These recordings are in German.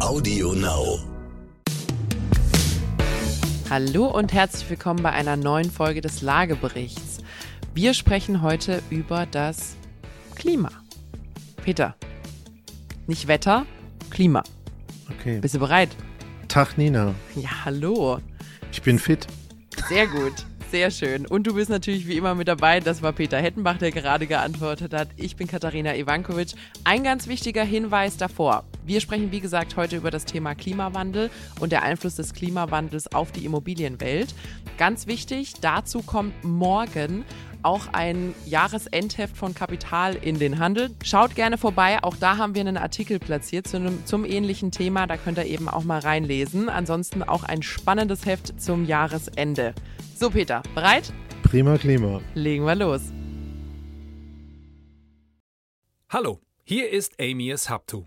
Audio Now. Hallo und herzlich willkommen bei einer neuen Folge des Lageberichts. Wir sprechen heute über das Klima. Peter, nicht Wetter, Klima. Okay. Bist du bereit? Tag Nina, Ja, hallo. ich bin fit. Sehr gut. Sehr schön. Und du bist natürlich wie immer mit dabei. Das war Peter Hettenbach, der gerade geantwortet hat. Ich bin Katharina Ivankovic. Ein ganz wichtiger Hinweis davor. Wir sprechen, wie gesagt, heute über das Thema Klimawandel und der Einfluss des Klimawandels auf die Immobilienwelt. Ganz wichtig, dazu kommt morgen auch ein Jahresendheft von Kapital in den Handel. Schaut gerne vorbei, auch da haben wir einen Artikel platziert zu einem, zum ähnlichen Thema, da könnt ihr eben auch mal reinlesen. Ansonsten auch ein spannendes Heft zum Jahresende. So Peter, bereit? Prima Klima. Legen wir los. Hallo, hier ist Amias Haptu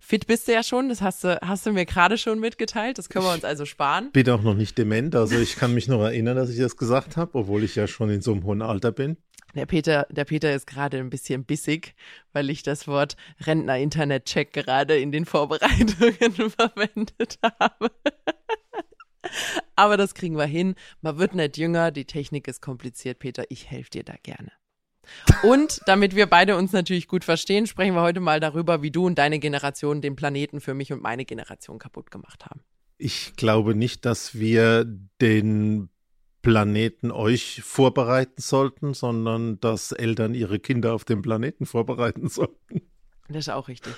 Fit bist du ja schon, das hast du, hast du mir gerade schon mitgeteilt. Das können wir uns also sparen. Bin auch noch nicht dement, also ich kann mich noch erinnern, dass ich das gesagt habe, obwohl ich ja schon in so einem hohen Alter bin. Der Peter, der Peter ist gerade ein bisschen bissig, weil ich das Wort Rentner-Internet-Check gerade in den Vorbereitungen verwendet habe. Aber das kriegen wir hin. Man wird nicht jünger, die Technik ist kompliziert, Peter. Ich helfe dir da gerne. Und damit wir beide uns natürlich gut verstehen, sprechen wir heute mal darüber, wie du und deine Generation den Planeten für mich und meine Generation kaputt gemacht haben. Ich glaube nicht, dass wir den Planeten euch vorbereiten sollten, sondern dass Eltern ihre Kinder auf den Planeten vorbereiten sollten. Das ist auch richtig.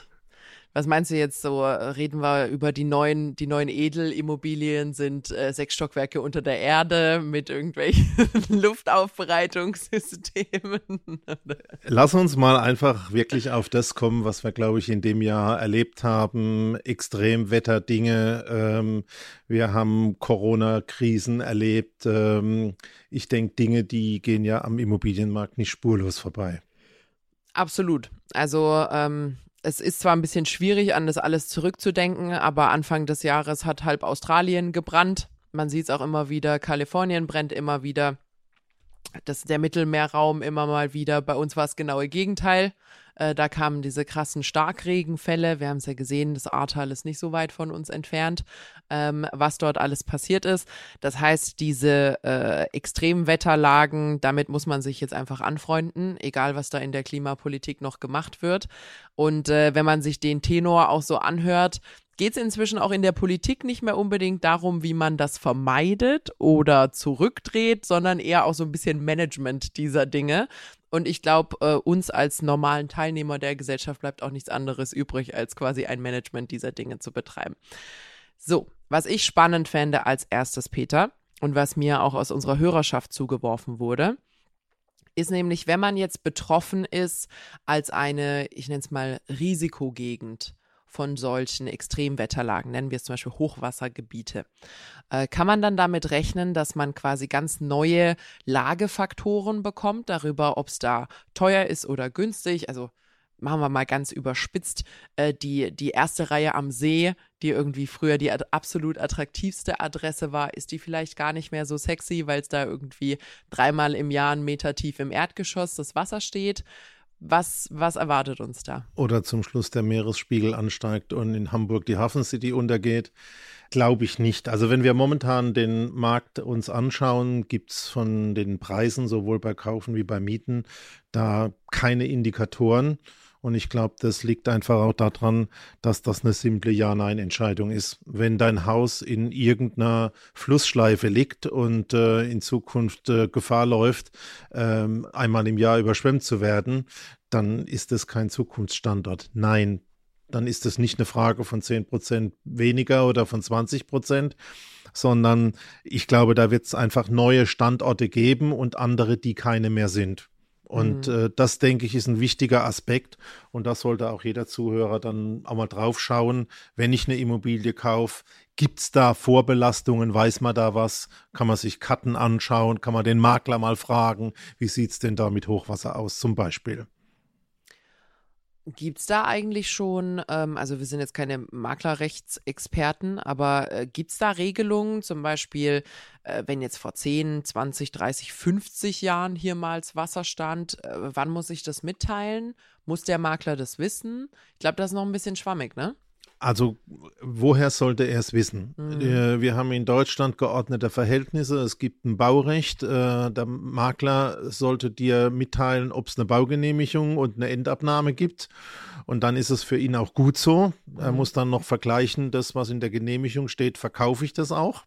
Was meinst du jetzt so? Reden wir über die neuen, die neuen Edelimmobilien sind äh, sechs Stockwerke unter der Erde mit irgendwelchen Luftaufbereitungssystemen. Lass uns mal einfach wirklich auf das kommen, was wir, glaube ich, in dem Jahr erlebt haben. Extremwetterdinge. Ähm, wir haben Corona-Krisen erlebt. Ähm, ich denke, Dinge, die gehen ja am Immobilienmarkt nicht spurlos vorbei. Absolut. Also ähm, es ist zwar ein bisschen schwierig, an das alles zurückzudenken, aber Anfang des Jahres hat halb Australien gebrannt. Man sieht es auch immer wieder, Kalifornien brennt immer wieder. Das der Mittelmeerraum immer mal wieder. Bei uns war es genaue Gegenteil. Äh, da kamen diese krassen Starkregenfälle. Wir haben es ja gesehen, das Ahrtal ist nicht so weit von uns entfernt, ähm, was dort alles passiert ist. Das heißt, diese äh, Extremwetterlagen, damit muss man sich jetzt einfach anfreunden, egal was da in der Klimapolitik noch gemacht wird. Und äh, wenn man sich den Tenor auch so anhört, geht es inzwischen auch in der Politik nicht mehr unbedingt darum, wie man das vermeidet oder zurückdreht, sondern eher auch so ein bisschen Management dieser Dinge. Und ich glaube, äh, uns als normalen Teilnehmer der Gesellschaft bleibt auch nichts anderes übrig, als quasi ein Management dieser Dinge zu betreiben. So, was ich spannend fände als erstes, Peter, und was mir auch aus unserer Hörerschaft zugeworfen wurde, ist nämlich, wenn man jetzt betroffen ist als eine, ich nenne es mal, Risikogegend von solchen Extremwetterlagen, nennen wir es zum Beispiel Hochwassergebiete, äh, kann man dann damit rechnen, dass man quasi ganz neue Lagefaktoren bekommt, darüber, ob es da teuer ist oder günstig. Also machen wir mal ganz überspitzt, äh, die, die erste Reihe am See, die irgendwie früher die ad absolut attraktivste Adresse war, ist die vielleicht gar nicht mehr so sexy, weil es da irgendwie dreimal im Jahr einen Meter tief im Erdgeschoss das Wasser steht. Was, was erwartet uns da? Oder zum Schluss der Meeresspiegel ansteigt und in Hamburg die Hafen City untergeht. Glaube ich nicht. Also wenn wir momentan den Markt uns anschauen, gibt es von den Preisen sowohl bei Kaufen wie bei Mieten da keine Indikatoren. Und ich glaube, das liegt einfach auch daran, dass das eine simple Ja-Nein-Entscheidung ist. Wenn dein Haus in irgendeiner Flussschleife liegt und äh, in Zukunft äh, Gefahr läuft, ähm, einmal im Jahr überschwemmt zu werden, dann ist es kein Zukunftsstandort. Nein, dann ist es nicht eine Frage von 10 Prozent weniger oder von 20 Prozent, sondern ich glaube, da wird es einfach neue Standorte geben und andere, die keine mehr sind. Und mhm. äh, das, denke ich, ist ein wichtiger Aspekt. Und da sollte auch jeder Zuhörer dann auch mal drauf schauen, wenn ich eine Immobilie kaufe. Gibt es da Vorbelastungen? Weiß man da was? Kann man sich Karten anschauen? Kann man den Makler mal fragen? Wie sieht es denn da mit Hochwasser aus zum Beispiel? Gibt es da eigentlich schon, ähm, also wir sind jetzt keine Maklerrechtsexperten, aber äh, gibt es da Regelungen, zum Beispiel, äh, wenn jetzt vor 10, 20, 30, 50 Jahren hier mal Wasser stand, äh, wann muss ich das mitteilen? Muss der Makler das wissen? Ich glaube, das ist noch ein bisschen schwammig, ne? Also woher sollte er es wissen? Mhm. Äh, wir haben in Deutschland geordnete Verhältnisse. Es gibt ein Baurecht. Äh, der Makler sollte dir mitteilen, ob es eine Baugenehmigung und eine Endabnahme gibt. Und dann ist es für ihn auch gut so. Er mhm. muss dann noch vergleichen, das, was in der Genehmigung steht, verkaufe ich das auch?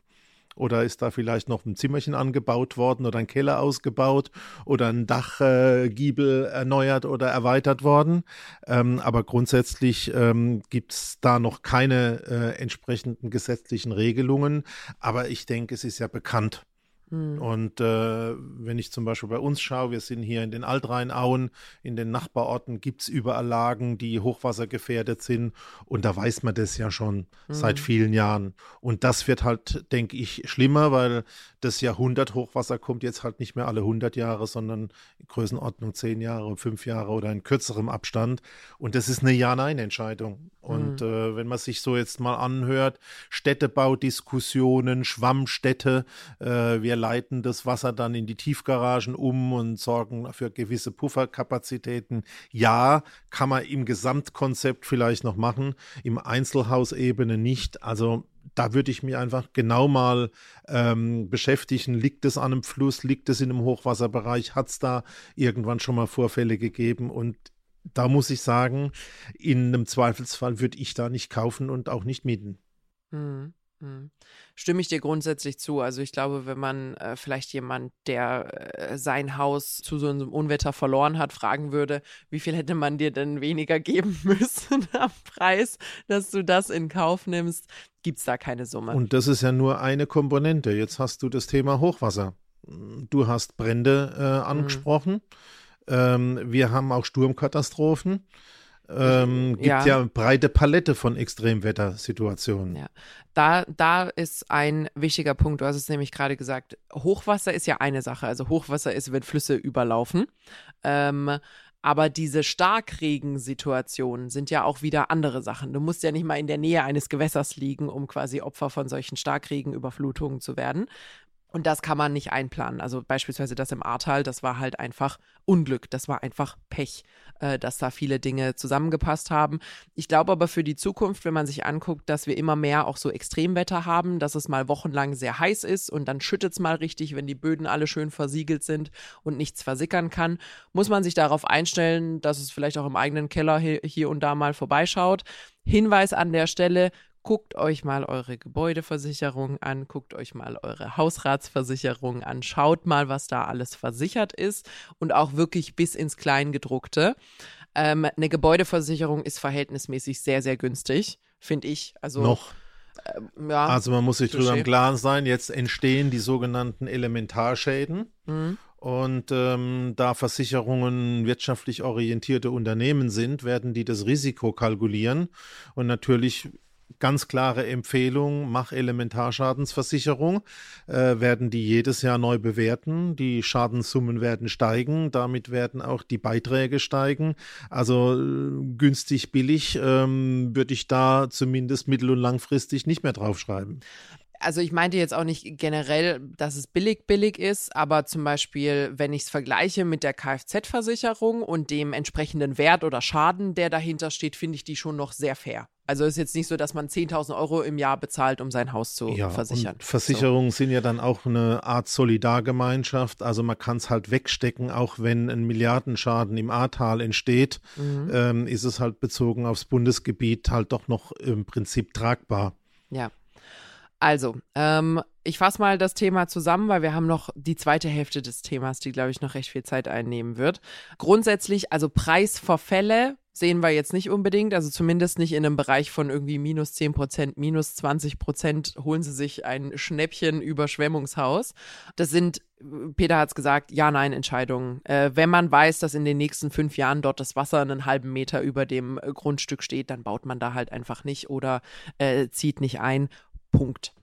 Oder ist da vielleicht noch ein Zimmerchen angebaut worden oder ein Keller ausgebaut oder ein Dachgiebel äh, erneuert oder erweitert worden? Ähm, aber grundsätzlich ähm, gibt es da noch keine äh, entsprechenden gesetzlichen Regelungen. Aber ich denke, es ist ja bekannt, hm. Und äh, wenn ich zum Beispiel bei uns schaue, wir sind hier in den Altrheinauen, in den Nachbarorten gibt es überall Lagen, die hochwassergefährdet sind. Und da weiß man das ja schon mhm. seit vielen Jahren. Und das wird halt, denke ich, schlimmer, weil das Jahrhundert Hochwasser kommt jetzt halt nicht mehr alle 100 Jahre, sondern in Größenordnung 10 Jahre, 5 Jahre oder in kürzerem Abstand. Und das ist eine Ja-Nein-Entscheidung. Und mhm. äh, wenn man sich so jetzt mal anhört, Städtebaudiskussionen, Schwammstädte, äh, wir leiten das Wasser dann in die Tiefgaragen um und sorgen für gewisse Pufferkapazitäten. Ja, kann man im Gesamtkonzept vielleicht noch machen, im Einzelhausebene nicht. Also da würde ich mich einfach genau mal ähm, beschäftigen. Liegt es an einem Fluss? Liegt es in einem Hochwasserbereich? Hat es da irgendwann schon mal Vorfälle gegeben? Und da muss ich sagen, in einem Zweifelsfall würde ich da nicht kaufen und auch nicht mieten. Hm, hm. Stimme ich dir grundsätzlich zu. Also ich glaube, wenn man äh, vielleicht jemand, der äh, sein Haus zu so einem Unwetter verloren hat, fragen würde, wie viel hätte man dir denn weniger geben müssen am Preis, dass du das in Kauf nimmst, gibt es da keine Summe. Und das ist ja nur eine Komponente. Jetzt hast du das Thema Hochwasser. Du hast Brände äh, mhm. angesprochen. Mhm. Ähm, wir haben auch Sturmkatastrophen. Ähm, gibt ja. ja breite Palette von Extremwettersituationen. Ja. Da, da ist ein wichtiger Punkt. Du hast es nämlich gerade gesagt. Hochwasser ist ja eine Sache. Also Hochwasser ist, wenn Flüsse überlaufen. Ähm, aber diese Starkregensituationen sind ja auch wieder andere Sachen. Du musst ja nicht mal in der Nähe eines Gewässers liegen, um quasi Opfer von solchen Starkregenüberflutungen zu werden. Und das kann man nicht einplanen. Also beispielsweise das im Ahrtal, das war halt einfach Unglück, das war einfach Pech, äh, dass da viele Dinge zusammengepasst haben. Ich glaube aber für die Zukunft, wenn man sich anguckt, dass wir immer mehr auch so Extremwetter haben, dass es mal wochenlang sehr heiß ist und dann schüttet es mal richtig, wenn die Böden alle schön versiegelt sind und nichts versickern kann, muss man sich darauf einstellen, dass es vielleicht auch im eigenen Keller hier und da mal vorbeischaut. Hinweis an der Stelle, guckt euch mal eure Gebäudeversicherung an, guckt euch mal eure Hausratsversicherung an, schaut mal, was da alles versichert ist und auch wirklich bis ins Kleingedruckte. Ähm, eine Gebäudeversicherung ist verhältnismäßig sehr, sehr günstig, finde ich. Also noch. Ähm, ja, also man muss sich darüber im Klaren sein, jetzt entstehen die sogenannten Elementarschäden. Mhm. Und ähm, da Versicherungen wirtschaftlich orientierte Unternehmen sind, werden die das Risiko kalkulieren. Und natürlich ganz klare Empfehlung, mach Elementarschadensversicherung, äh, werden die jedes Jahr neu bewerten. Die Schadenssummen werden steigen, damit werden auch die Beiträge steigen. Also äh, günstig, billig ähm, würde ich da zumindest mittel- und langfristig nicht mehr draufschreiben also ich meinte jetzt auch nicht generell, dass es billig billig ist, aber zum Beispiel, wenn ich es vergleiche mit der Kfz-Versicherung und dem entsprechenden Wert oder Schaden, der dahinter steht, finde ich die schon noch sehr fair. Also ist jetzt nicht so, dass man 10.000 Euro im Jahr bezahlt, um sein Haus zu ja, versichern. Versicherungen so. sind ja dann auch eine Art Solidargemeinschaft. Also man kann es halt wegstecken, auch wenn ein Milliardenschaden im Ahrtal entsteht, mhm. ähm, ist es halt bezogen aufs Bundesgebiet halt doch noch im Prinzip tragbar. Ja, also, ähm, ich fasse mal das Thema zusammen, weil wir haben noch die zweite Hälfte des Themas, die, glaube ich, noch recht viel Zeit einnehmen wird. Grundsätzlich, also Preisverfälle sehen wir jetzt nicht unbedingt, also zumindest nicht in einem Bereich von irgendwie minus 10 Prozent, minus 20 Prozent holen sie sich ein Schnäppchen Überschwemmungshaus. Das sind, Peter hat es gesagt, Ja-Nein-Entscheidungen. Äh, wenn man weiß, dass in den nächsten fünf Jahren dort das Wasser einen halben Meter über dem äh, Grundstück steht, dann baut man da halt einfach nicht oder äh, zieht nicht ein. Punkt.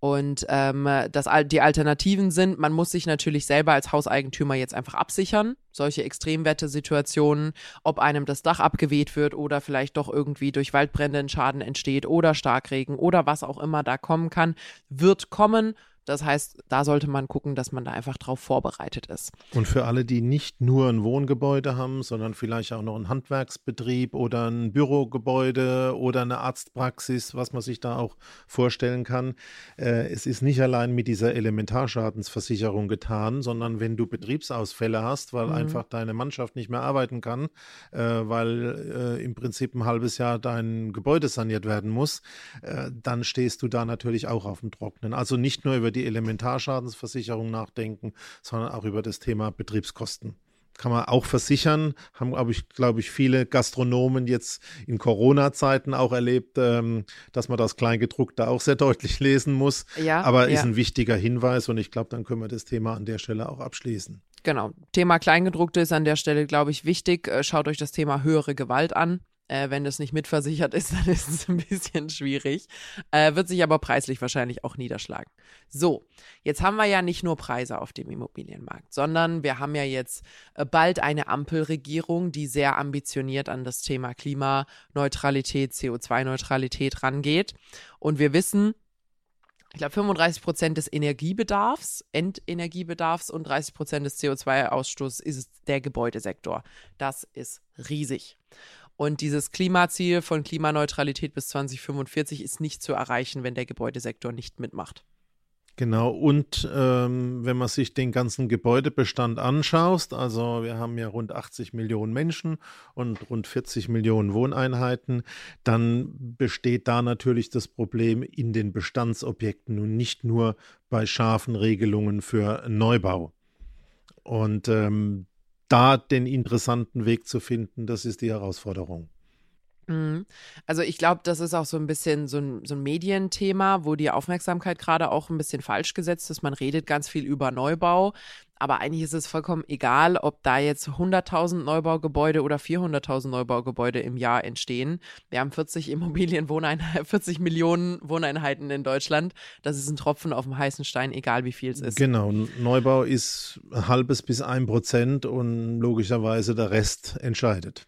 Und ähm, das, die Alternativen sind, man muss sich natürlich selber als Hauseigentümer jetzt einfach absichern. Solche Extremwettersituationen, ob einem das Dach abgeweht wird oder vielleicht doch irgendwie durch Waldbrände ein Schaden entsteht oder Starkregen oder was auch immer da kommen kann, wird kommen. Das heißt, da sollte man gucken, dass man da einfach drauf vorbereitet ist. Und für alle, die nicht nur ein Wohngebäude haben, sondern vielleicht auch noch einen Handwerksbetrieb oder ein Bürogebäude oder eine Arztpraxis, was man sich da auch vorstellen kann, äh, es ist nicht allein mit dieser Elementarschadensversicherung getan, sondern wenn du Betriebsausfälle hast, weil mhm. einfach deine Mannschaft nicht mehr arbeiten kann, äh, weil äh, im Prinzip ein halbes Jahr dein Gebäude saniert werden muss, äh, dann stehst du da natürlich auch auf dem Trocknen. Also nicht nur über die die Elementarschadensversicherung nachdenken, sondern auch über das Thema Betriebskosten kann man auch versichern. Haben, glaube ich, glaube ich, viele Gastronomen jetzt in Corona-Zeiten auch erlebt, ähm, dass man das Kleingedruckte auch sehr deutlich lesen muss. Ja, Aber ja. ist ein wichtiger Hinweis und ich glaube, dann können wir das Thema an der Stelle auch abschließen. Genau. Thema Kleingedruckte ist an der Stelle, glaube ich, wichtig. Äh, schaut euch das Thema höhere Gewalt an. Äh, wenn das nicht mitversichert ist, dann ist es ein bisschen schwierig. Äh, wird sich aber preislich wahrscheinlich auch niederschlagen. So, jetzt haben wir ja nicht nur Preise auf dem Immobilienmarkt, sondern wir haben ja jetzt äh, bald eine Ampelregierung, die sehr ambitioniert an das Thema Klimaneutralität, CO2-Neutralität rangeht. Und wir wissen, ich glaube, 35 Prozent des Energiebedarfs, Endenergiebedarfs und 30 Prozent des CO2-Ausstoßes ist der Gebäudesektor. Das ist riesig. Und dieses Klimaziel von Klimaneutralität bis 2045 ist nicht zu erreichen, wenn der Gebäudesektor nicht mitmacht. Genau, und ähm, wenn man sich den ganzen Gebäudebestand anschaust, also wir haben ja rund 80 Millionen Menschen und rund 40 Millionen Wohneinheiten, dann besteht da natürlich das Problem in den Bestandsobjekten und nicht nur bei scharfen Regelungen für Neubau. Und ähm, da den interessanten Weg zu finden, das ist die Herausforderung. Mhm. Also ich glaube, das ist auch so ein bisschen so ein, so ein Medienthema, wo die Aufmerksamkeit gerade auch ein bisschen falsch gesetzt ist. Man redet ganz viel über Neubau, aber eigentlich ist es vollkommen egal, ob da jetzt 100.000 Neubaugebäude oder 400.000 Neubaugebäude im Jahr entstehen. Wir haben 40 Immobilienwohneinheiten, 40 Millionen Wohneinheiten in Deutschland. Das ist ein Tropfen auf dem heißen Stein, egal wie viel es ist. Genau, Neubau ist halbes bis ein Prozent und logischerweise der Rest entscheidet.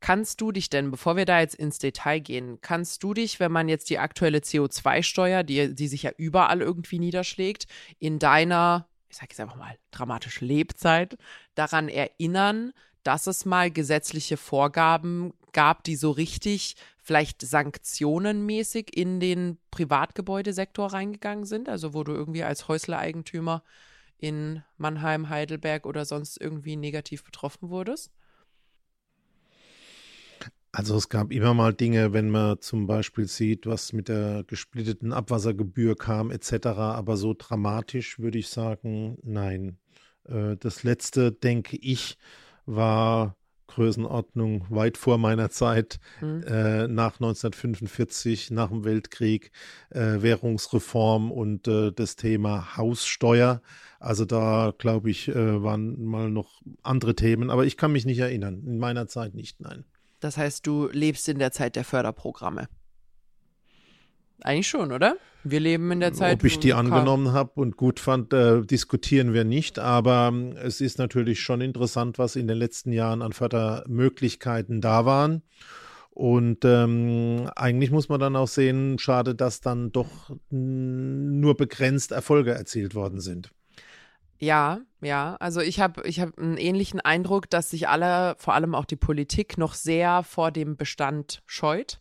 Kannst du dich denn, bevor wir da jetzt ins Detail gehen, kannst du dich, wenn man jetzt die aktuelle CO2-Steuer, die, die sich ja überall irgendwie niederschlägt, in deiner, ich sage jetzt einfach mal, dramatische Lebzeit daran erinnern, dass es mal gesetzliche Vorgaben gab, die so richtig vielleicht sanktionenmäßig in den Privatgebäudesektor reingegangen sind? Also wo du irgendwie als Häuslereigentümer in Mannheim, Heidelberg oder sonst irgendwie negativ betroffen wurdest? Also es gab immer mal Dinge, wenn man zum Beispiel sieht, was mit der gesplitteten Abwassergebühr kam etc. Aber so dramatisch würde ich sagen, nein. Äh, das letzte, denke ich, war Größenordnung weit vor meiner Zeit, mhm. äh, nach 1945, nach dem Weltkrieg, äh, Währungsreform und äh, das Thema Haussteuer. Also da, glaube ich, äh, waren mal noch andere Themen, aber ich kann mich nicht erinnern. In meiner Zeit nicht, nein. Das heißt, du lebst in der Zeit der Förderprogramme. Eigentlich schon, oder? Wir leben in der Zeit. Ob ich die angenommen habe und gut fand, äh, diskutieren wir nicht. Aber äh, es ist natürlich schon interessant, was in den letzten Jahren an Fördermöglichkeiten da waren. Und ähm, eigentlich muss man dann auch sehen, schade, dass dann doch nur begrenzt Erfolge erzielt worden sind. Ja, ja. Also ich habe ich hab einen ähnlichen Eindruck, dass sich alle, vor allem auch die Politik, noch sehr vor dem Bestand scheut.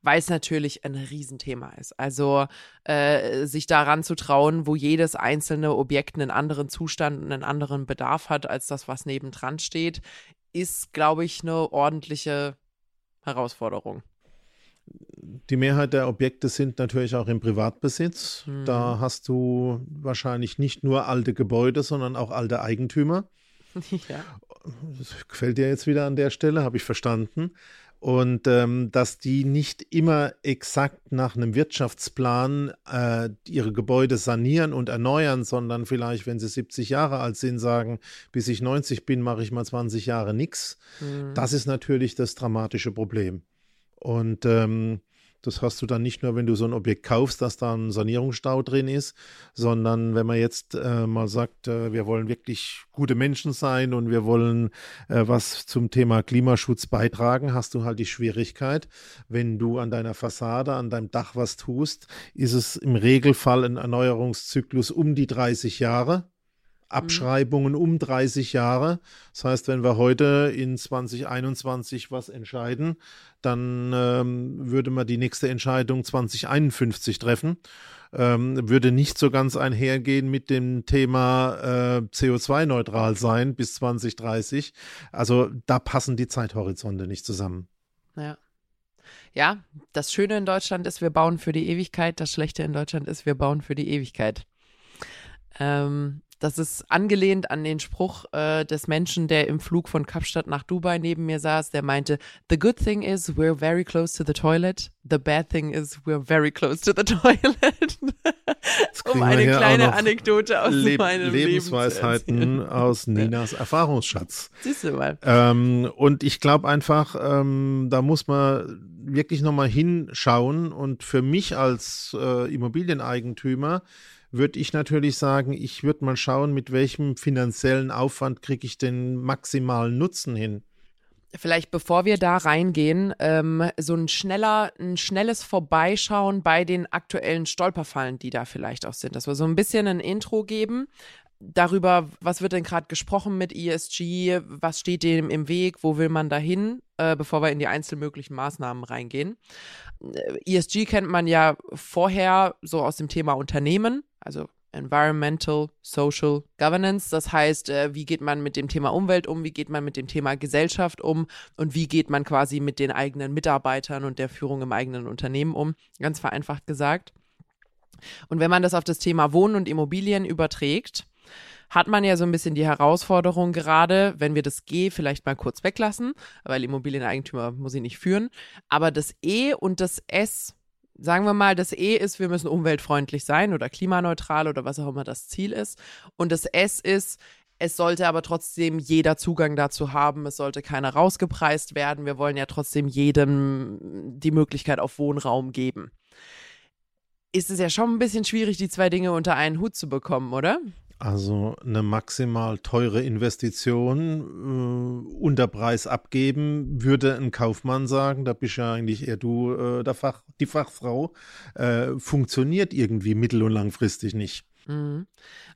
Weil es natürlich ein Riesenthema ist. Also äh, sich daran zu trauen, wo jedes einzelne Objekt einen anderen Zustand und einen anderen Bedarf hat als das, was nebendran steht, ist, glaube ich, eine ordentliche Herausforderung die Mehrheit der Objekte sind natürlich auch im Privatbesitz. Mhm. Da hast du wahrscheinlich nicht nur alte Gebäude, sondern auch alte Eigentümer. Ja. Das gefällt dir jetzt wieder an der Stelle, habe ich verstanden und ähm, dass die nicht immer exakt nach einem Wirtschaftsplan äh, ihre Gebäude sanieren und erneuern, sondern vielleicht, wenn sie 70 Jahre alt sind, sagen, bis ich 90 bin, mache ich mal 20 Jahre nichts. Mhm. Das ist natürlich das dramatische Problem. Und ähm, das hast du dann nicht nur, wenn du so ein Objekt kaufst, dass da ein Sanierungsstau drin ist, sondern wenn man jetzt äh, mal sagt, äh, wir wollen wirklich gute Menschen sein und wir wollen äh, was zum Thema Klimaschutz beitragen, hast du halt die Schwierigkeit, wenn du an deiner Fassade, an deinem Dach was tust, ist es im Regelfall ein Erneuerungszyklus um die 30 Jahre. Abschreibungen um 30 Jahre. Das heißt, wenn wir heute in 2021 was entscheiden, dann ähm, würde man die nächste Entscheidung 2051 treffen. Ähm, würde nicht so ganz einhergehen mit dem Thema äh, CO2-neutral sein bis 2030. Also da passen die Zeithorizonte nicht zusammen. Ja. Ja, das Schöne in Deutschland ist, wir bauen für die Ewigkeit. Das Schlechte in Deutschland ist, wir bauen für die Ewigkeit. Ähm, das ist angelehnt an den Spruch äh, des Menschen, der im Flug von Kapstadt nach Dubai neben mir saß, der meinte, The good thing is we're very close to the toilet. The bad thing is we're very close to the toilet. um eine kleine Anekdote aus Le meinem Lebensweisheiten Leben aus Ninas Erfahrungsschatz. Siehst du mal. Ähm, und ich glaube einfach, ähm, da muss man wirklich nochmal hinschauen. Und für mich als äh, Immobilieneigentümer würde ich natürlich sagen, ich würde mal schauen, mit welchem finanziellen Aufwand kriege ich den maximalen Nutzen hin. Vielleicht bevor wir da reingehen, ähm, so ein schneller, ein schnelles Vorbeischauen bei den aktuellen Stolperfallen, die da vielleicht auch sind. Dass wir so ein bisschen ein Intro geben darüber, was wird denn gerade gesprochen mit ESG, was steht dem im Weg, wo will man dahin, äh, bevor wir in die einzelmöglichen Maßnahmen reingehen. Äh, ESG kennt man ja vorher so aus dem Thema Unternehmen also Environmental, Social Governance. Das heißt, äh, wie geht man mit dem Thema Umwelt um, wie geht man mit dem Thema Gesellschaft um und wie geht man quasi mit den eigenen Mitarbeitern und der Führung im eigenen Unternehmen um, ganz vereinfacht gesagt. Und wenn man das auf das Thema Wohnen und Immobilien überträgt, hat man ja so ein bisschen die Herausforderung gerade, wenn wir das G vielleicht mal kurz weglassen, weil Immobilieneigentümer muss ich nicht führen, aber das E und das S sagen wir mal, das E ist, wir müssen umweltfreundlich sein oder klimaneutral oder was auch immer das Ziel ist. Und das S ist, es sollte aber trotzdem jeder Zugang dazu haben. Es sollte keiner rausgepreist werden. Wir wollen ja trotzdem jedem die Möglichkeit auf Wohnraum geben. Ist es ja schon ein bisschen schwierig, die zwei Dinge unter einen Hut zu bekommen, oder? Also eine maximal teure Investition äh, unter Preis abgeben, würde ein Kaufmann sagen, da bist ja eigentlich eher du äh, der Fach, die Fachfrau, äh, funktioniert irgendwie mittel- und langfristig nicht. Mhm.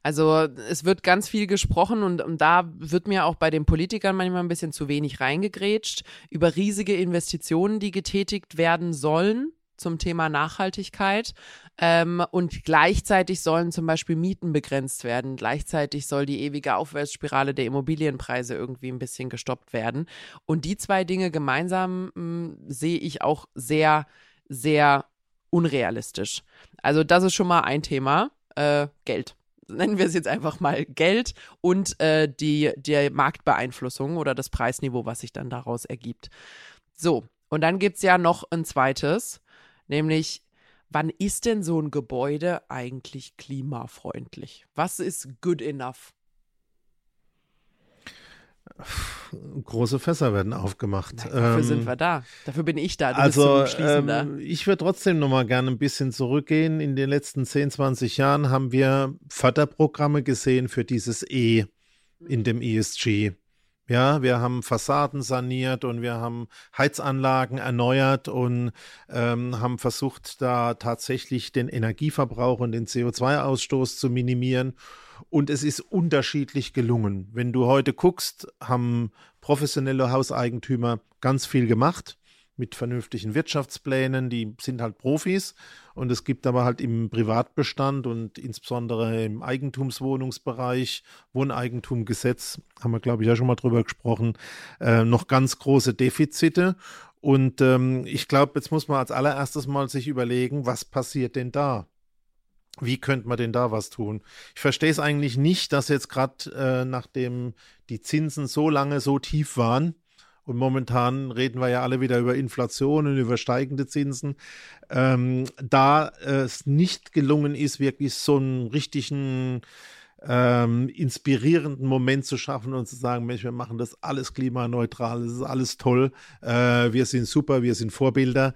Also es wird ganz viel gesprochen und, und, da wird mir auch bei den Politikern manchmal ein bisschen zu wenig reingegrätscht über riesige Investitionen, die getätigt werden sollen zum Thema Nachhaltigkeit. Ähm, und gleichzeitig sollen zum Beispiel Mieten begrenzt werden. Gleichzeitig soll die ewige Aufwärtsspirale der Immobilienpreise irgendwie ein bisschen gestoppt werden. Und die zwei Dinge gemeinsam hm, sehe ich auch sehr, sehr unrealistisch. Also das ist schon mal ein Thema. Äh, Geld nennen wir es jetzt einfach mal Geld und äh, die, die Marktbeeinflussung oder das Preisniveau, was sich dann daraus ergibt. So, und dann gibt es ja noch ein zweites, nämlich wann ist denn so ein Gebäude eigentlich klimafreundlich? Was ist good enough? Große Fässer werden aufgemacht. Na, dafür ähm, sind wir da. Dafür bin ich da. Du also, ähm, ich würde trotzdem noch mal gerne ein bisschen zurückgehen. In den letzten 10, 20 Jahren haben wir Förderprogramme gesehen für dieses E in dem ESG. Ja, wir haben Fassaden saniert und wir haben Heizanlagen erneuert und ähm, haben versucht, da tatsächlich den Energieverbrauch und den CO2-Ausstoß zu minimieren. Und es ist unterschiedlich gelungen. Wenn du heute guckst, haben professionelle Hauseigentümer ganz viel gemacht mit vernünftigen Wirtschaftsplänen, die sind halt Profis und es gibt aber halt im Privatbestand und insbesondere im Eigentumswohnungsbereich, Wohneigentumgesetz, haben wir glaube ich ja schon mal drüber gesprochen, äh, noch ganz große Defizite und ähm, ich glaube, jetzt muss man als allererstes mal sich überlegen, was passiert denn da? wie könnte man denn da was tun? Ich verstehe es eigentlich nicht, dass jetzt gerade äh, nachdem die Zinsen so lange so tief waren, und momentan reden wir ja alle wieder über Inflation und über steigende Zinsen, ähm, da es nicht gelungen ist, wirklich so einen richtigen ähm, inspirierenden Moment zu schaffen und zu sagen, Mensch, wir machen das alles klimaneutral, das ist alles toll, äh, wir sind super, wir sind Vorbilder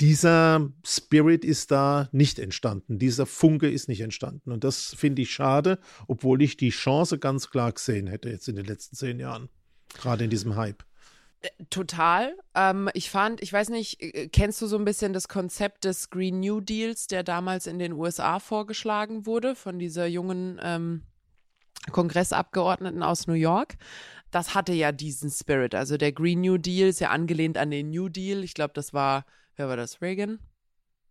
dieser Spirit ist da nicht entstanden. Dieser Funke ist nicht entstanden. Und das finde ich schade, obwohl ich die Chance ganz klar gesehen hätte jetzt in den letzten zehn Jahren. Gerade in diesem Hype. Äh, total. Ähm, ich fand, ich weiß nicht, äh, kennst du so ein bisschen das Konzept des Green New Deals, der damals in den USA vorgeschlagen wurde von dieser jungen ähm, Kongressabgeordneten aus New York? Das hatte ja diesen Spirit. Also der Green New Deal ist ja angelehnt an den New Deal. Ich glaube, das war wer war das, Reagan?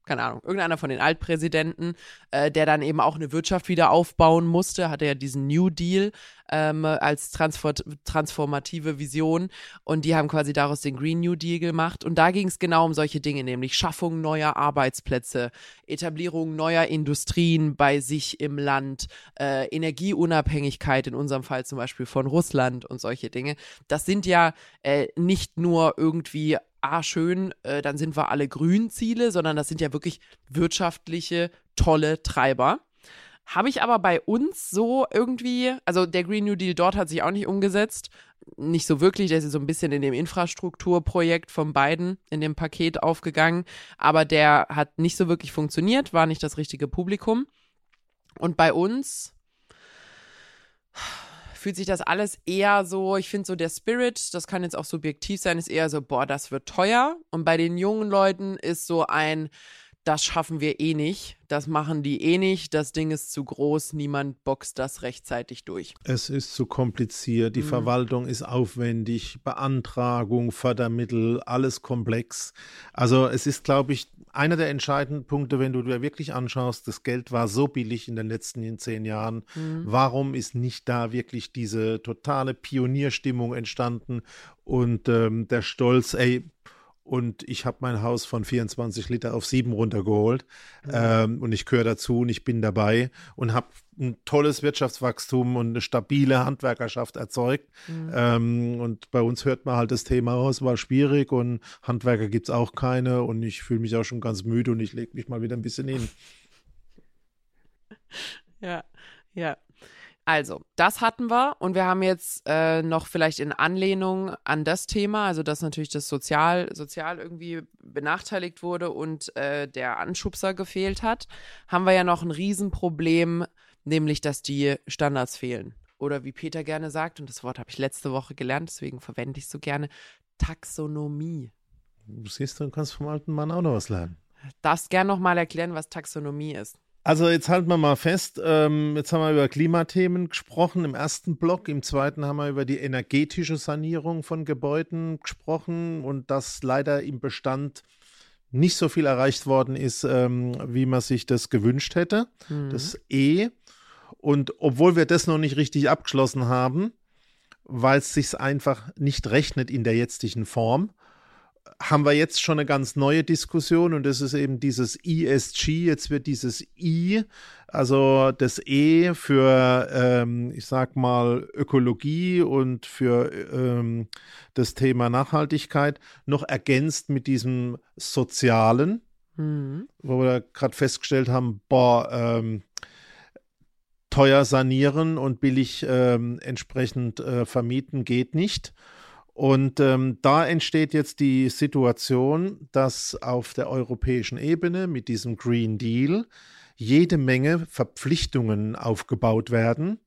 keine Ahnung, irgendeiner von den Altpräsidenten, äh, der dann eben auch eine Wirtschaft wieder aufbauen musste, hatte ja diesen New Deal ähm, als transfor transformative Vision und die haben quasi daraus den Green New Deal gemacht und da ging es genau um solche Dinge, nämlich Schaffung neuer Arbeitsplätze, Etablierung neuer Industrien bei sich im Land, äh, Energieunabhängigkeit in unserem Fall zum Beispiel von Russland und solche Dinge. Das sind ja äh, nicht nur irgendwie ah, schön, äh, dann sind wir alle Grünziele, sondern das sind ja wirklich wirtschaftliche, tolle Treiber. Habe ich aber bei uns so irgendwie, also der Green New Deal dort hat sich auch nicht umgesetzt. Nicht so wirklich, der ist so ein bisschen in dem Infrastrukturprojekt von beiden in dem Paket aufgegangen, aber der hat nicht so wirklich funktioniert, war nicht das richtige Publikum. Und bei uns, fühlt sich das alles eher so, ich finde so der Spirit, das kann jetzt auch subjektiv sein, ist eher so, boah, das wird teuer. Und bei den jungen Leuten ist so ein, das schaffen wir eh nicht, das machen die eh nicht, das Ding ist zu groß, niemand boxt das rechtzeitig durch. Es ist zu kompliziert, die mhm. Verwaltung ist aufwendig, Beantragung, Fördermittel, alles komplex. Also es ist, glaube ich, einer der entscheidenden Punkte, wenn du dir wirklich anschaust, das Geld war so billig in den letzten zehn Jahren. Mhm. Warum ist nicht da wirklich diese totale Pionierstimmung entstanden und ähm, der Stolz, ey, und ich habe mein Haus von 24 Liter auf 7 runtergeholt mhm. ähm, und ich gehöre dazu und ich bin dabei und habe ein tolles Wirtschaftswachstum und eine stabile Handwerkerschaft erzeugt. Mhm. Ähm, und bei uns hört man halt das Thema aus, oh, war schwierig und Handwerker gibt es auch keine und ich fühle mich auch schon ganz müde und ich lege mich mal wieder ein bisschen hin. Ja, ja. Also, das hatten wir und wir haben jetzt äh, noch vielleicht in Anlehnung an das Thema, also dass natürlich das Sozial, sozial irgendwie benachteiligt wurde und äh, der Anschubser gefehlt hat, haben wir ja noch ein Riesenproblem, nämlich dass die Standards fehlen. Oder wie Peter gerne sagt, und das Wort habe ich letzte Woche gelernt, deswegen verwende ich es so gerne, Taxonomie. Du siehst, du kannst vom alten Mann auch noch was lernen. Darfst gern nochmal erklären, was Taxonomie ist. Also jetzt halten wir mal fest, ähm, jetzt haben wir über Klimathemen gesprochen im ersten Block, im zweiten haben wir über die energetische Sanierung von Gebäuden gesprochen und dass leider im Bestand nicht so viel erreicht worden ist, ähm, wie man sich das gewünscht hätte. Mhm. Das E. Und obwohl wir das noch nicht richtig abgeschlossen haben, weil es sich einfach nicht rechnet in der jetzigen Form, haben wir jetzt schon eine ganz neue Diskussion und das ist eben dieses ESG. Jetzt wird dieses I, also das E für, ähm, ich sag mal, Ökologie und für ähm, das Thema Nachhaltigkeit noch ergänzt mit diesem Sozialen, mhm. wo wir gerade festgestellt haben, boah, ähm, teuer sanieren und billig ähm, entsprechend äh, vermieten geht nicht. Und ähm, da entsteht jetzt die Situation, dass auf der europäischen Ebene mit diesem Green Deal jede Menge Verpflichtungen aufgebaut werden.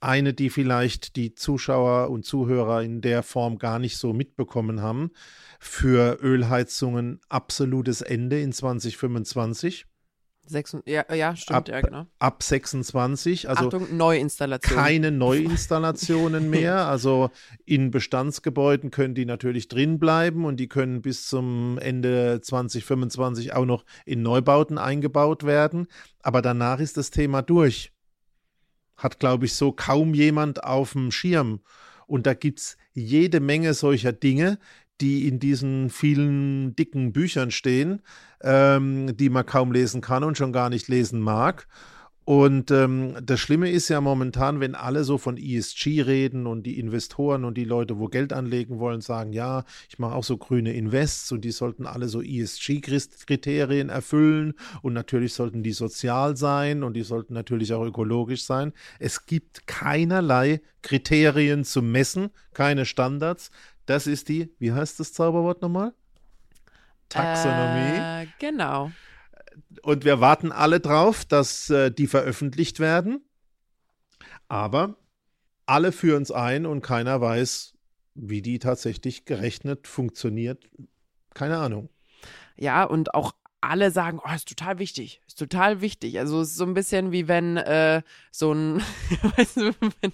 Eine, die vielleicht die Zuschauer und Zuhörer in der Form gar nicht so mitbekommen haben. Für Ölheizungen absolutes Ende in 2025. Sechs, ja, ja, stimmt, ab, ja, genau. Ab 26, also Achtung, Neuinstallationen. keine Neuinstallationen mehr. Also in Bestandsgebäuden können die natürlich drin bleiben und die können bis zum Ende 2025 auch noch in Neubauten eingebaut werden. Aber danach ist das Thema durch. Hat, glaube ich, so kaum jemand auf dem Schirm. Und da gibt es jede Menge solcher Dinge, die in diesen vielen dicken Büchern stehen, ähm, die man kaum lesen kann und schon gar nicht lesen mag. Und ähm, das Schlimme ist ja momentan, wenn alle so von ESG reden und die Investoren und die Leute, wo Geld anlegen wollen, sagen, ja, ich mache auch so grüne Invests und die sollten alle so ESG-Kriterien erfüllen und natürlich sollten die sozial sein und die sollten natürlich auch ökologisch sein. Es gibt keinerlei Kriterien zu messen, keine Standards. Das ist die, wie heißt das Zauberwort nochmal? Taxonomie. Äh, genau und wir warten alle drauf, dass äh, die veröffentlicht werden. Aber alle führen es ein und keiner weiß, wie die tatsächlich gerechnet funktioniert. Keine Ahnung. Ja, und auch alle sagen, oh, ist total wichtig, ist total wichtig. Also es ist so ein bisschen wie wenn äh, so ein, weißt du, wenn,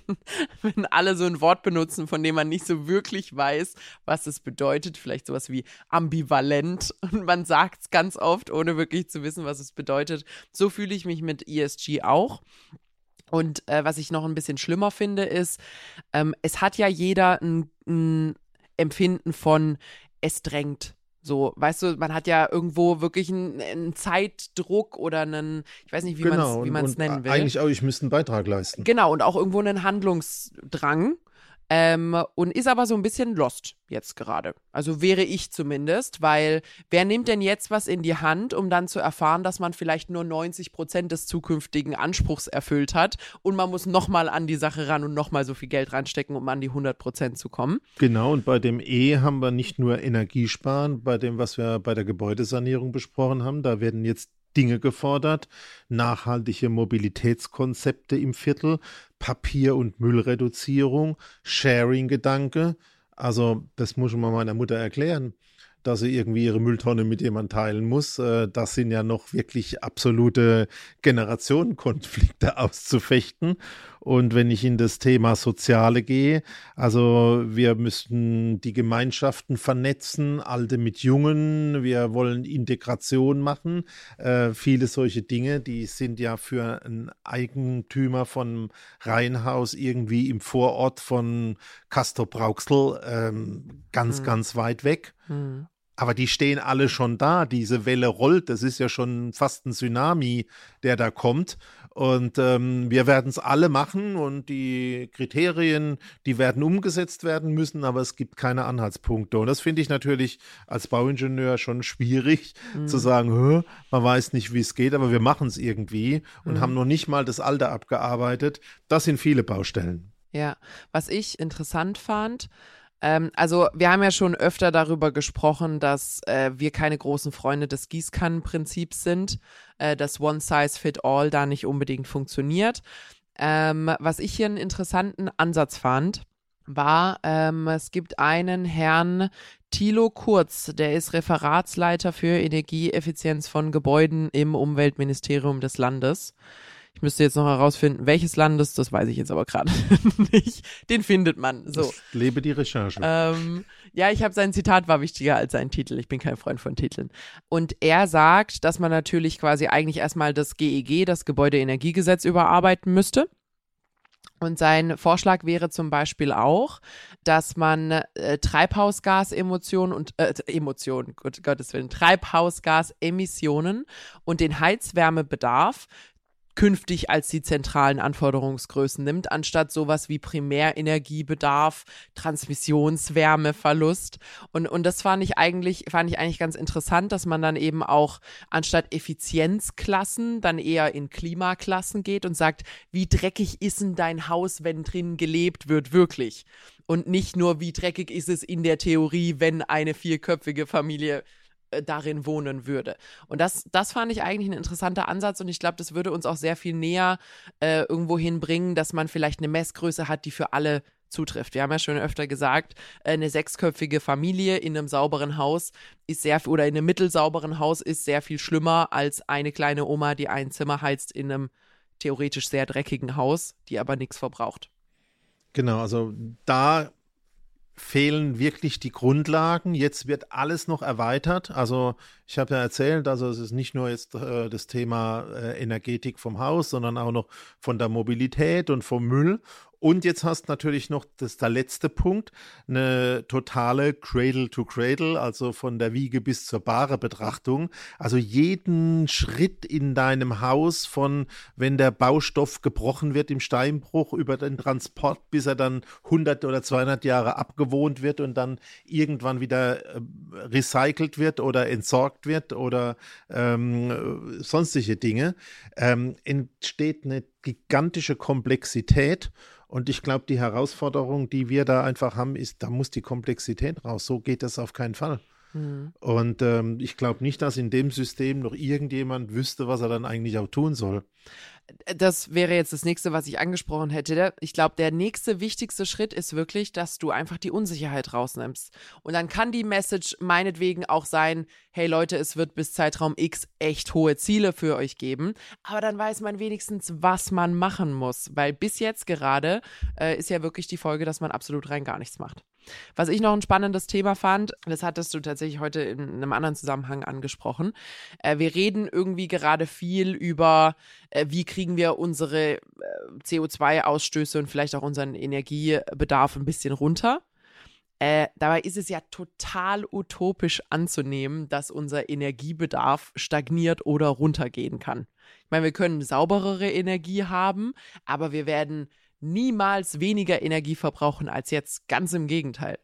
wenn alle so ein Wort benutzen, von dem man nicht so wirklich weiß, was es bedeutet. Vielleicht sowas wie ambivalent und man sagt es ganz oft, ohne wirklich zu wissen, was es bedeutet. So fühle ich mich mit ESG auch. Und äh, was ich noch ein bisschen schlimmer finde, ist, ähm, es hat ja jeder ein, ein Empfinden von, es drängt so, weißt du, man hat ja irgendwo wirklich einen, einen Zeitdruck oder einen, ich weiß nicht, wie genau, man es nennen will. Eigentlich auch, ich müsste einen Beitrag leisten. Genau, und auch irgendwo einen Handlungsdrang. Ähm, und ist aber so ein bisschen lost jetzt gerade. Also wäre ich zumindest, weil wer nimmt denn jetzt was in die Hand, um dann zu erfahren, dass man vielleicht nur 90 Prozent des zukünftigen Anspruchs erfüllt hat und man muss nochmal an die Sache ran und nochmal so viel Geld reinstecken, um an die 100 Prozent zu kommen. Genau, und bei dem E haben wir nicht nur Energiesparen, bei dem, was wir bei der Gebäudesanierung besprochen haben, da werden jetzt Dinge gefordert, nachhaltige Mobilitätskonzepte im Viertel, Papier- und Müllreduzierung, Sharing-Gedanke. Also das muss man meiner Mutter erklären dass sie irgendwie ihre Mülltonne mit jemandem teilen muss. Äh, das sind ja noch wirklich absolute Generationenkonflikte auszufechten. Und wenn ich in das Thema Soziale gehe, also wir müssten die Gemeinschaften vernetzen, Alte mit Jungen, wir wollen Integration machen. Äh, viele solche Dinge, die sind ja für einen Eigentümer von Reihenhaus irgendwie im Vorort von Castor Brauxel ähm, ganz, mhm. ganz weit weg. Mhm. Aber die stehen alle schon da. Diese Welle rollt. Das ist ja schon fast ein Tsunami, der da kommt. Und ähm, wir werden es alle machen und die Kriterien, die werden umgesetzt werden müssen, aber es gibt keine Anhaltspunkte. Und das finde ich natürlich als Bauingenieur schon schwierig mhm. zu sagen, man weiß nicht, wie es geht, aber wir machen es irgendwie und mhm. haben noch nicht mal das Alter abgearbeitet. Das sind viele Baustellen. Ja, was ich interessant fand, ähm, also wir haben ja schon öfter darüber gesprochen, dass äh, wir keine großen Freunde des Gießkannenprinzips sind, äh, dass One Size Fit All da nicht unbedingt funktioniert. Ähm, was ich hier einen interessanten Ansatz fand, war, ähm, es gibt einen Herrn Thilo Kurz, der ist Referatsleiter für Energieeffizienz von Gebäuden im Umweltministerium des Landes. Ich müsste jetzt noch herausfinden, welches Landes, das weiß ich jetzt aber gerade nicht. Den findet man. So. Ich lebe die Recherche. Ähm, ja, ich habe sein Zitat war wichtiger als sein Titel. Ich bin kein Freund von Titeln. Und er sagt, dass man natürlich quasi eigentlich erstmal das GEG, e das Gebäudeenergiegesetz, überarbeiten müsste. Und sein Vorschlag wäre zum Beispiel auch, dass man äh, Treibhausgasemissionen und äh, Emotionen, Gott, Gottes Willen, Treibhausgasemissionen und den Heizwärmebedarf künftig als die zentralen Anforderungsgrößen nimmt, anstatt sowas wie Primärenergiebedarf, Transmissionswärmeverlust. Und, und das fand ich eigentlich, fand ich eigentlich ganz interessant, dass man dann eben auch anstatt Effizienzklassen dann eher in Klimaklassen geht und sagt, wie dreckig ist denn dein Haus, wenn drin gelebt wird, wirklich? Und nicht nur, wie dreckig ist es in der Theorie, wenn eine vierköpfige Familie äh, darin wohnen würde. Und das, das fand ich eigentlich ein interessanter Ansatz und ich glaube, das würde uns auch sehr viel näher äh, irgendwo hinbringen, dass man vielleicht eine Messgröße hat, die für alle zutrifft. Wir haben ja schon öfter gesagt, äh, eine sechsköpfige Familie in einem sauberen Haus ist sehr oder in einem mittelsauberen Haus ist sehr viel schlimmer als eine kleine Oma, die ein Zimmer heizt in einem theoretisch sehr dreckigen Haus, die aber nichts verbraucht. Genau, also da fehlen wirklich die Grundlagen. Jetzt wird alles noch erweitert. Also Ich habe ja erzählt, also es ist nicht nur jetzt äh, das Thema äh, Energetik vom Haus, sondern auch noch von der Mobilität und vom Müll. Und jetzt hast natürlich noch, das der letzte Punkt, eine totale Cradle to Cradle, also von der Wiege bis zur Bahre Betrachtung. Also jeden Schritt in deinem Haus von, wenn der Baustoff gebrochen wird im Steinbruch über den Transport, bis er dann 100 oder 200 Jahre abgewohnt wird und dann irgendwann wieder äh, recycelt wird oder entsorgt wird oder ähm, sonstige Dinge, ähm, entsteht eine gigantische Komplexität. Und ich glaube, die Herausforderung, die wir da einfach haben, ist, da muss die Komplexität raus. So geht das auf keinen Fall. Mhm. Und ähm, ich glaube nicht, dass in dem System noch irgendjemand wüsste, was er dann eigentlich auch tun soll das wäre jetzt das nächste, was ich angesprochen hätte. Ich glaube, der nächste wichtigste Schritt ist wirklich, dass du einfach die Unsicherheit rausnimmst. Und dann kann die Message meinetwegen auch sein, hey Leute, es wird bis Zeitraum X echt hohe Ziele für euch geben. Aber dann weiß man wenigstens, was man machen muss. Weil bis jetzt gerade äh, ist ja wirklich die Folge, dass man absolut rein gar nichts macht. Was ich noch ein spannendes Thema fand, das hattest du tatsächlich heute in einem anderen Zusammenhang angesprochen. Äh, wir reden irgendwie gerade viel über, äh, wie kriegen wir unsere äh, CO2-Ausstöße und vielleicht auch unseren Energiebedarf ein bisschen runter. Äh, dabei ist es ja total utopisch anzunehmen, dass unser Energiebedarf stagniert oder runtergehen kann. Ich meine, wir können sauberere Energie haben, aber wir werden niemals weniger Energie verbrauchen als jetzt. Ganz im Gegenteil.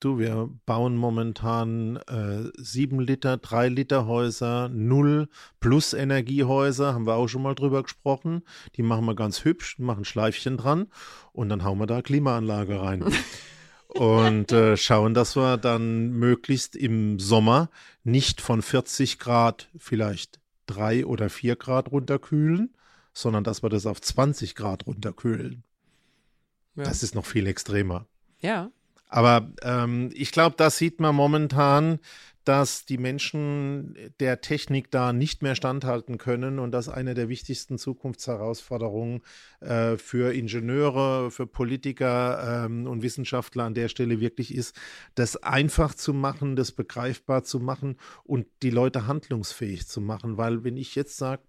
Du, wir bauen momentan äh, 7 Liter, 3 Liter Häuser, 0 plus Energiehäuser, haben wir auch schon mal drüber gesprochen. Die machen wir ganz hübsch, machen Schleifchen dran und dann hauen wir da Klimaanlage rein. und äh, schauen, dass wir dann möglichst im Sommer nicht von 40 Grad vielleicht 3 oder 4 Grad runterkühlen, sondern dass wir das auf 20 Grad runterkühlen. Ja. Das ist noch viel extremer. Ja. Aber ähm, ich glaube, da sieht man momentan, dass die Menschen der Technik da nicht mehr standhalten können und dass eine der wichtigsten Zukunftsherausforderungen äh, für Ingenieure, für Politiker ähm, und Wissenschaftler an der Stelle wirklich ist, das einfach zu machen, das begreifbar zu machen und die Leute handlungsfähig zu machen. Weil wenn ich jetzt sage,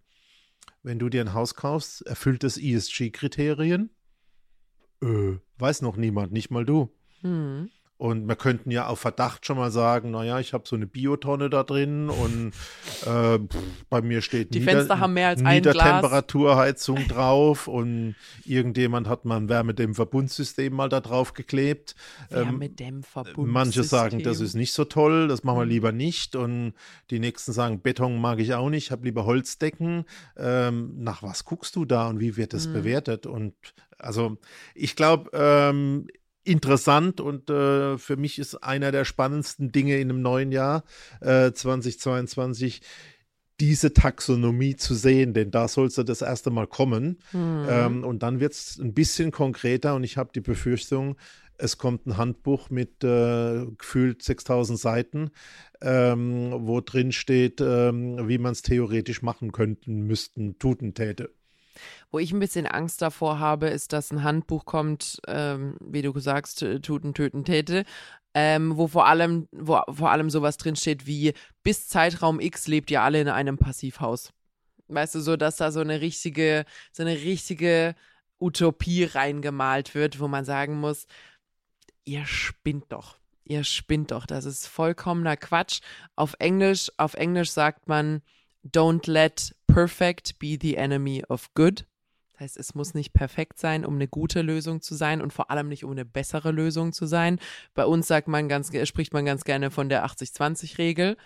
wenn du dir ein Haus kaufst, erfüllt es ESG-Kriterien, äh, weiß noch niemand, nicht mal du. Mhm. Und wir könnten ja auf Verdacht schon mal sagen, naja, ich habe so eine Biotonne da drin und äh, bei mir steht Die Nieder Fenster haben mehr als Niedertemperaturheizung drauf und irgendjemand hat mal ein Wärmedämmverbundsystem mal da drauf geklebt. Ähm, Wärmedämmverbundsystem. Manche sagen, das ist nicht so toll, das machen wir hm. lieber nicht. Und die nächsten sagen, Beton mag ich auch nicht, ich habe lieber Holzdecken. Ähm, nach was guckst du da und wie wird das mhm. bewertet? Und also ich glaube, ähm, interessant und äh, für mich ist einer der spannendsten Dinge in einem neuen Jahr äh, 2022 diese Taxonomie zu sehen, denn da soll ja das erste Mal kommen. Mhm. Ähm, und dann wird es ein bisschen konkreter und ich habe die Befürchtung, es kommt ein Handbuch mit äh, gefühlt 6000 Seiten, ähm, wo drin steht, ähm, wie man es theoretisch machen könnten, müssten, tuten täte. Wo ich ein bisschen Angst davor habe, ist, dass ein Handbuch kommt, ähm, wie du sagst, Tuten, Töten, Täte, ähm, wo vor allem, wo vor allem sowas drinsteht wie, bis Zeitraum X lebt ihr alle in einem Passivhaus. Weißt du, so, dass da so eine richtige, so eine richtige Utopie reingemalt wird, wo man sagen muss, ihr spinnt doch. Ihr spinnt doch. Das ist vollkommener Quatsch. Auf Englisch, auf Englisch sagt man, don't let perfect be the enemy of good. Das heißt, es muss nicht perfekt sein, um eine gute Lösung zu sein und vor allem nicht um eine bessere Lösung zu sein. Bei uns sagt man ganz, spricht man ganz gerne von der 80-20-Regel.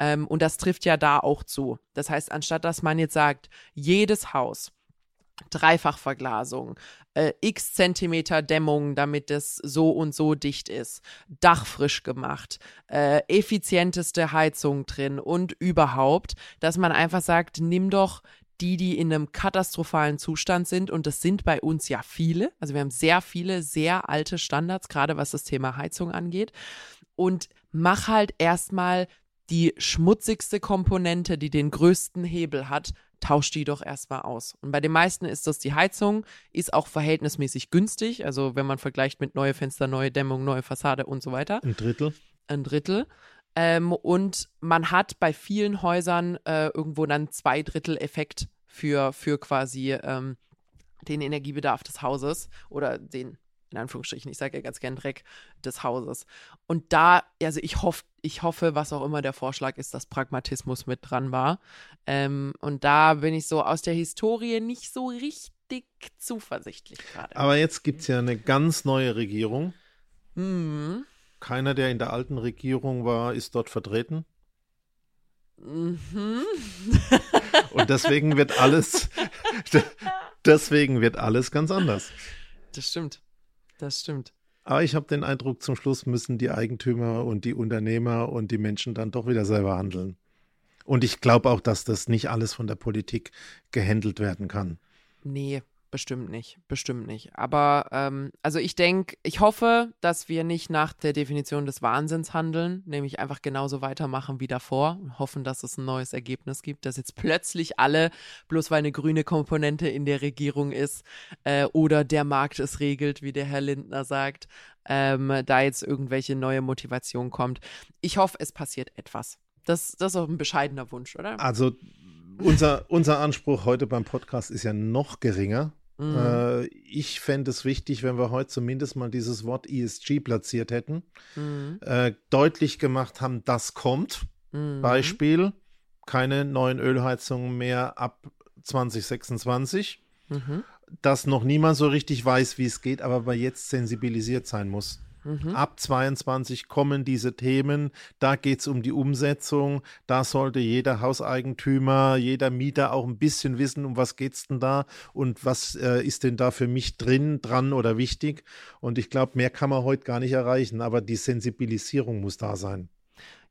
Ähm, und das trifft ja da auch zu. Das heißt, anstatt dass man jetzt sagt, jedes Haus Dreifachverglasung, äh, x Zentimeter Dämmung, damit es so und so dicht ist, Dach frisch gemacht, äh, effizienteste Heizung drin und überhaupt, dass man einfach sagt, nimm doch die, die in einem katastrophalen Zustand sind, und das sind bei uns ja viele, also wir haben sehr viele, sehr alte Standards, gerade was das Thema Heizung angeht, und mach halt erstmal die schmutzigste Komponente, die den größten Hebel hat, tausch die doch erstmal aus. Und bei den meisten ist das die Heizung, ist auch verhältnismäßig günstig. Also wenn man vergleicht mit neue Fenster, neue Dämmung, neue Fassade und so weiter. Ein Drittel. Ein Drittel. Ähm, und man hat bei vielen Häusern äh, irgendwo dann zwei Drittel Effekt für, für quasi ähm, den Energiebedarf des Hauses oder den in Anführungsstrichen, ich sage ja ganz gern Dreck des Hauses. Und da, also ich hoffe, ich hoffe, was auch immer der Vorschlag ist, dass Pragmatismus mit dran war. Ähm, und da bin ich so aus der Historie nicht so richtig zuversichtlich gerade. Aber jetzt gibt es ja eine ganz neue Regierung. Mhm. Keiner, der in der alten Regierung war, ist dort vertreten. Mhm. Und deswegen wird alles, deswegen wird alles ganz anders. Das stimmt. Das stimmt. Aber ich habe den Eindruck, zum Schluss müssen die Eigentümer und die Unternehmer und die Menschen dann doch wieder selber handeln. Und ich glaube auch, dass das nicht alles von der Politik gehandelt werden kann. Nee, Bestimmt nicht, bestimmt nicht. Aber ähm, also ich denke, ich hoffe, dass wir nicht nach der Definition des Wahnsinns handeln, nämlich einfach genauso weitermachen wie davor und hoffen, dass es ein neues Ergebnis gibt, dass jetzt plötzlich alle, bloß weil eine grüne Komponente in der Regierung ist äh, oder der Markt es regelt, wie der Herr Lindner sagt, ähm, da jetzt irgendwelche neue Motivation kommt. Ich hoffe, es passiert etwas. Das, das ist auch ein bescheidener Wunsch, oder? Also unser, unser Anspruch heute beim Podcast ist ja noch geringer. Mhm. Äh, ich fände es wichtig, wenn wir heute zumindest mal dieses Wort ESG platziert hätten, mhm. äh, deutlich gemacht haben, das kommt. Mhm. Beispiel, keine neuen Ölheizungen mehr ab 2026. Mhm. Dass noch niemand so richtig weiß, wie es geht, aber bei jetzt sensibilisiert sein muss. Mhm. Ab 22 kommen diese Themen, da geht es um die Umsetzung, da sollte jeder Hauseigentümer, jeder Mieter auch ein bisschen wissen, um was geht es denn da und was äh, ist denn da für mich drin, dran oder wichtig. Und ich glaube, mehr kann man heute gar nicht erreichen, aber die Sensibilisierung muss da sein.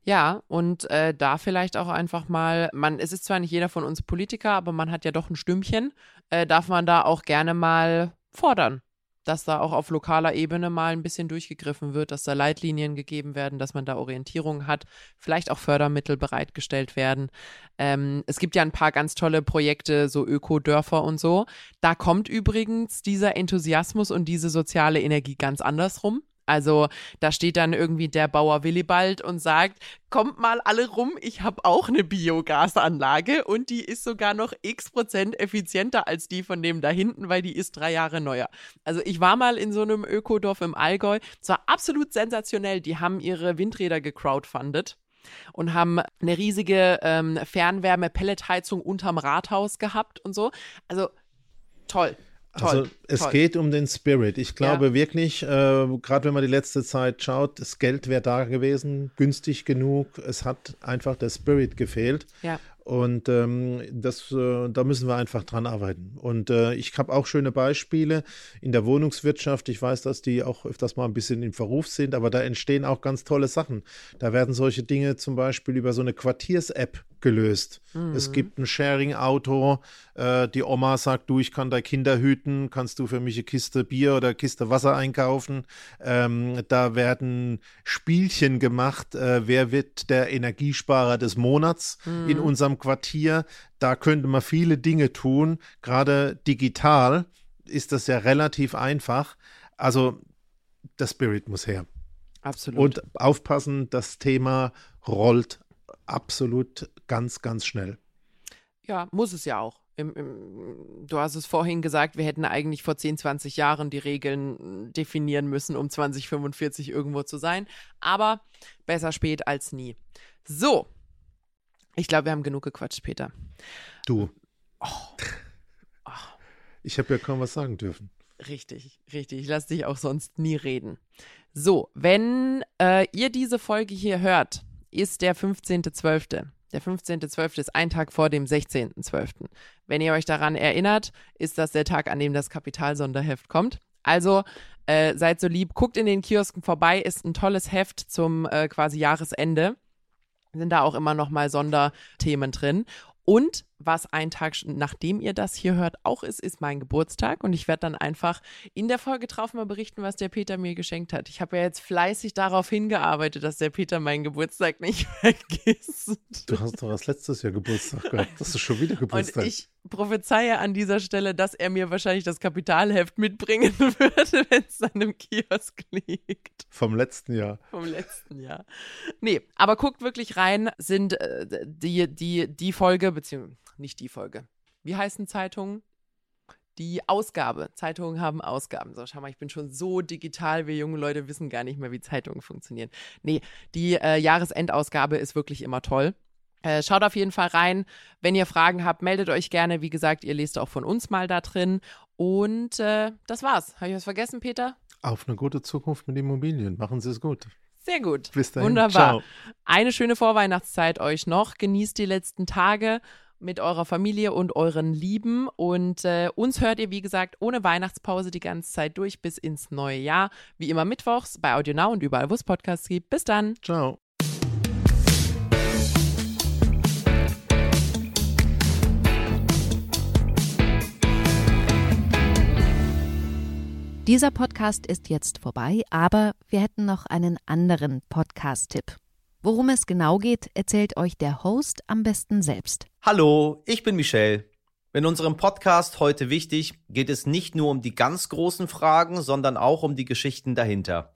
Ja, und äh, da vielleicht auch einfach mal, man, es ist zwar nicht jeder von uns Politiker, aber man hat ja doch ein Stümmchen, äh, darf man da auch gerne mal fordern dass da auch auf lokaler Ebene mal ein bisschen durchgegriffen wird, dass da Leitlinien gegeben werden, dass man da Orientierung hat, vielleicht auch Fördermittel bereitgestellt werden. Ähm, es gibt ja ein paar ganz tolle Projekte, so Ökodörfer und so. Da kommt übrigens dieser Enthusiasmus und diese soziale Energie ganz andersrum. Also da steht dann irgendwie der Bauer Willibald und sagt, kommt mal alle rum, ich habe auch eine Biogasanlage und die ist sogar noch x Prozent effizienter als die von dem da hinten, weil die ist drei Jahre neuer. Also ich war mal in so einem Ökodorf im Allgäu, es war absolut sensationell, die haben ihre Windräder gecrowdfundet und haben eine riesige ähm, Fernwärme-Pelletheizung unterm Rathaus gehabt und so. Also toll. Toll, also es toll. geht um den Spirit. Ich glaube ja. wirklich, äh, gerade wenn man die letzte Zeit schaut, das Geld wäre da gewesen, günstig genug. Es hat einfach der Spirit gefehlt. Ja. Und ähm, das, äh, da müssen wir einfach dran arbeiten. Und äh, ich habe auch schöne Beispiele in der Wohnungswirtschaft. Ich weiß, dass die auch öfters mal ein bisschen in Verruf sind, aber da entstehen auch ganz tolle Sachen. Da werden solche Dinge zum Beispiel über so eine Quartiers-App gelöst. Mhm. Es gibt ein Sharing-Auto. Äh, die Oma sagt, du, ich kann deine Kinder hüten. Kannst du für mich eine Kiste Bier oder eine Kiste Wasser einkaufen? Ähm, da werden Spielchen gemacht. Äh, wer wird der Energiesparer des Monats mhm. in unserem unserem Quartier, da könnte man viele Dinge tun. Gerade digital ist das ja relativ einfach. Also der Spirit muss her. Absolut. Und aufpassen, das Thema rollt absolut ganz, ganz schnell. Ja, muss es ja auch. Im, im, du hast es vorhin gesagt, wir hätten eigentlich vor 10, 20 Jahren die Regeln definieren müssen, um 2045 irgendwo zu sein. Aber besser spät als nie. So, ich glaube, wir haben genug gequatscht, Peter. Du. Oh. Oh. Ich habe ja kaum was sagen dürfen. Richtig, richtig. Ich lasse dich auch sonst nie reden. So, wenn äh, ihr diese Folge hier hört, ist der 15.12. Der 15.12. ist ein Tag vor dem 16.12. Wenn ihr euch daran erinnert, ist das der Tag, an dem das Kapitalsonderheft kommt. Also äh, seid so lieb, guckt in den Kiosken vorbei, ist ein tolles Heft zum äh, quasi Jahresende sind da auch immer noch mal Sonderthemen drin. Und was ein Tag, nachdem ihr das hier hört, auch ist, ist mein Geburtstag. Und ich werde dann einfach in der Folge drauf mal berichten, was der Peter mir geschenkt hat. Ich habe ja jetzt fleißig darauf hingearbeitet, dass der Peter meinen Geburtstag nicht vergisst. Du hast doch erst letztes Jahr Geburtstag gehabt. Das ist schon wieder Geburtstag. Und ich prophezeie an dieser Stelle, dass er mir wahrscheinlich das Kapitalheft mitbringen würde, wenn es an einem Kiosk liegt. Vom letzten Jahr. Vom letzten Jahr. Nee, aber guckt wirklich rein, sind äh, die, die, die Folge, beziehungsweise nicht die Folge. Wie heißen Zeitungen? Die Ausgabe. Zeitungen haben Ausgaben. So, schau mal, ich bin schon so digital, wir junge Leute wissen gar nicht mehr, wie Zeitungen funktionieren. Nee, die äh, Jahresendausgabe ist wirklich immer toll. Äh, schaut auf jeden Fall rein. Wenn ihr Fragen habt, meldet euch gerne. Wie gesagt, ihr lest auch von uns mal da drin. Und äh, das war's. Habe ich was vergessen, Peter? Auf eine gute Zukunft mit Immobilien. Machen Sie es gut. Sehr gut. Bis dahin. Wunderbar. Ciao. Eine schöne Vorweihnachtszeit euch noch. Genießt die letzten Tage mit eurer Familie und euren Lieben. Und äh, uns hört ihr, wie gesagt, ohne Weihnachtspause die ganze Zeit durch bis ins neue Jahr. Wie immer mittwochs bei Audio Now und überall, wo es Podcasts gibt. Bis dann. Ciao. Dieser Podcast ist jetzt vorbei, aber wir hätten noch einen anderen Podcast-Tipp. Worum es genau geht, erzählt euch der Host am besten selbst. Hallo, ich bin Michelle. In unserem Podcast heute wichtig geht es nicht nur um die ganz großen Fragen, sondern auch um die Geschichten dahinter.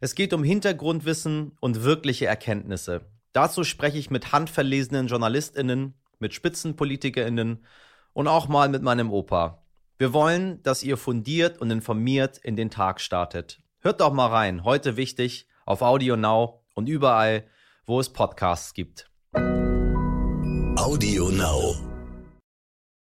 Es geht um Hintergrundwissen und wirkliche Erkenntnisse. Dazu spreche ich mit handverlesenen JournalistInnen, mit SpitzenpolitikerInnen und auch mal mit meinem Opa. Wir wollen, dass ihr fundiert und informiert in den Tag startet. Hört doch mal rein. Heute wichtig auf Audio Now und überall, wo es Podcasts gibt. Audio Now.